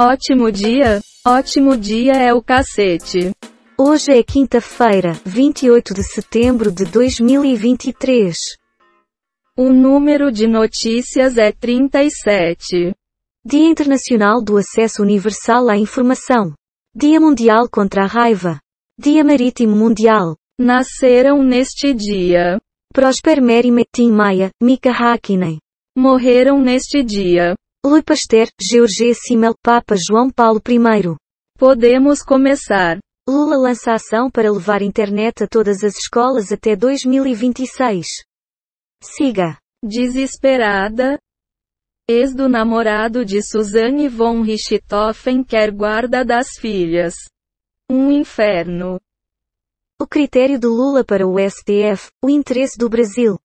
Ótimo dia? Ótimo dia é o cacete. Hoje é quinta-feira, 28 de setembro de 2023. O número de notícias é 37. Dia Internacional do Acesso Universal à Informação. Dia Mundial contra a Raiva. Dia Marítimo Mundial. Nasceram neste dia. Prosper Mary Metin Maia, Mika Hakkinen. Morreram neste dia. Louis Pasteur, Georges Simmel, Papa João Paulo I. Podemos começar. Lula lança ação para levar internet a todas as escolas até 2026. Siga. Desesperada. Ex do namorado de Suzanne von Richthofen quer guarda das filhas. Um inferno. O critério de Lula para o STF, o interesse do Brasil.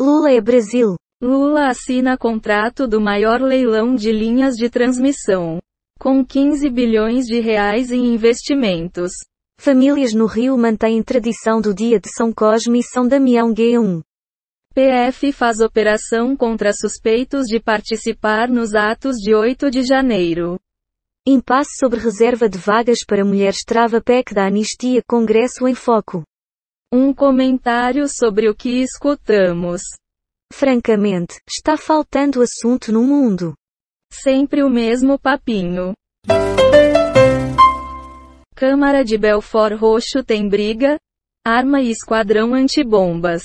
Lula é Brasil. Lula assina contrato do maior leilão de linhas de transmissão. Com 15 bilhões de reais em investimentos. Famílias no Rio mantêm tradição do dia de São Cosme e São Damião G1. PF faz operação contra suspeitos de participar nos atos de 8 de janeiro. Impasse sobre reserva de vagas para mulheres trava PEC da anistia Congresso em Foco. Um comentário sobre o que escutamos. Francamente, está faltando assunto no mundo. Sempre o mesmo papinho. Câmara de Belfort Roxo tem briga? Arma e esquadrão antibombas.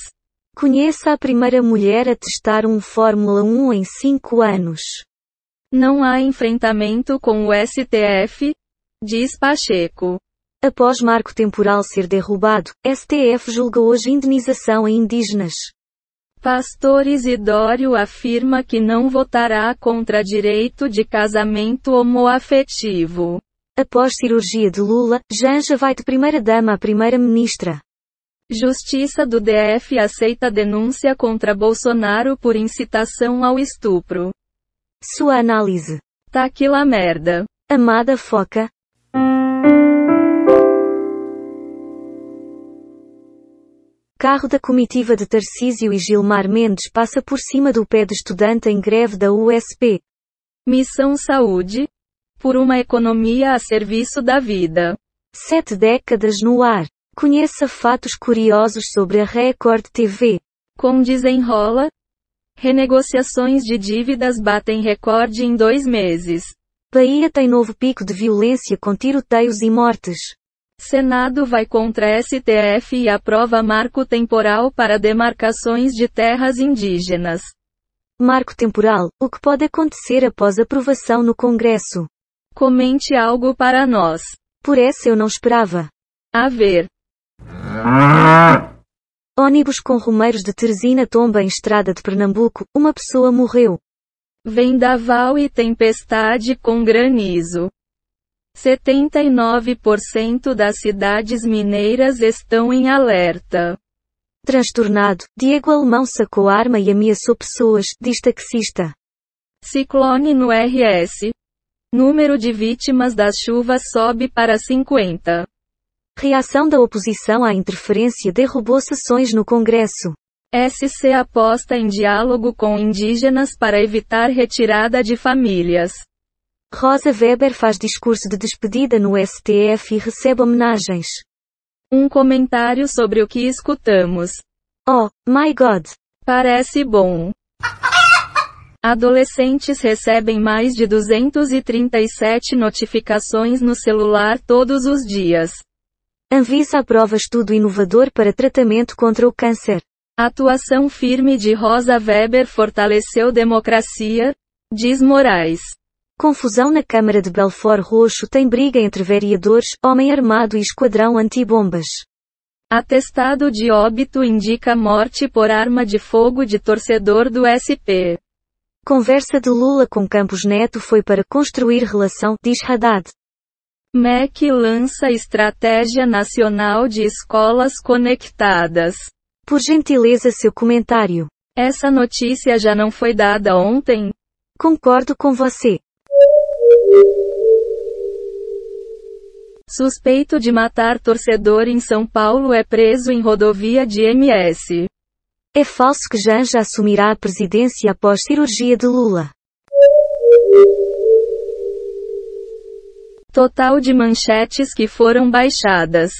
Conheça a primeira mulher a testar um Fórmula 1 em 5 anos. Não há enfrentamento com o STF? Diz Pacheco. Após marco temporal ser derrubado, STF julga hoje indenização a indígenas. Pastor Isidório afirma que não votará contra direito de casamento homoafetivo. Após cirurgia de Lula, Janja vai de primeira-dama a primeira-ministra. Justiça do DF aceita denúncia contra Bolsonaro por incitação ao estupro. Sua análise. Tá que lá merda. Amada Foca. Carro da comitiva de Tarcísio e Gilmar Mendes passa por cima do pé de estudante em greve da USP. Missão Saúde. Por uma economia a serviço da vida. Sete décadas no ar. Conheça fatos curiosos sobre a Record TV. Com desenrola. Renegociações de dívidas batem recorde em dois meses. Bahia tem novo pico de violência com tiroteios e mortes. Senado vai contra STF e aprova marco temporal para demarcações de terras indígenas. Marco temporal, o que pode acontecer após aprovação no Congresso? Comente algo para nós. Por essa eu não esperava. A ver. Ônibus com romeiros de Teresina tomba em estrada de Pernambuco, uma pessoa morreu. Vendaval e tempestade com granizo. 79% das cidades mineiras estão em alerta. Transtornado, Diego Alemão sacou arma e ameaçou pessoas, diz taxista. Ciclone no RS. Número de vítimas das chuvas sobe para 50. Reação da oposição à interferência derrubou sessões no Congresso. SC aposta em diálogo com indígenas para evitar retirada de famílias. Rosa Weber faz discurso de despedida no STF e recebe homenagens. Um comentário sobre o que escutamos. Oh, my God! Parece bom. Adolescentes recebem mais de 237 notificações no celular todos os dias. Anvisa aprova estudo inovador para tratamento contra o câncer. Atuação firme de Rosa Weber fortaleceu democracia, diz Moraes. Confusão na Câmara de Belfort Roxo tem briga entre vereadores, homem armado e esquadrão antibombas. Atestado de óbito indica morte por arma de fogo de torcedor do SP. Conversa de Lula com Campos Neto foi para construir relação, diz Haddad. MEC lança Estratégia Nacional de Escolas Conectadas. Por gentileza seu comentário. Essa notícia já não foi dada ontem? Concordo com você. Suspeito de matar torcedor em São Paulo é preso em rodovia de MS. É falso que Janja assumirá a presidência após cirurgia de Lula. Total de manchetes que foram baixadas.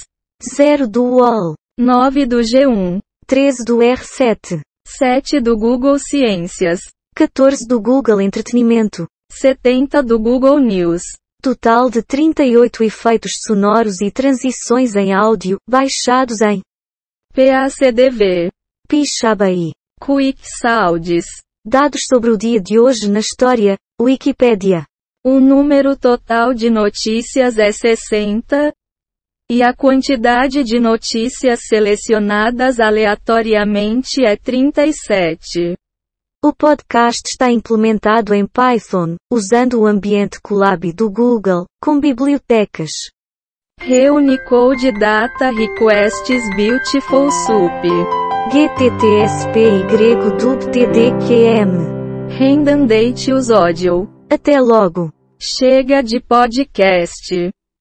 0 do UOL, 9 do G1. 13 do R7, 7 do Google Ciências. 14 do Google Entretenimento. 70 do Google News. Total de 38 efeitos sonoros e transições em áudio, baixados em PACDV. Pixabay. Quick Sounds. Dados sobre o dia de hoje na história, Wikipédia. O número total de notícias é 60. E a quantidade de notícias selecionadas aleatoriamente é 37. O podcast está implementado em Python, usando o ambiente Colab do Google, com bibliotecas. Reunicode Data Requests Beautiful Soup. GTTSPY DubTDQM. Rendandate os ódio. Até logo. Chega de podcast.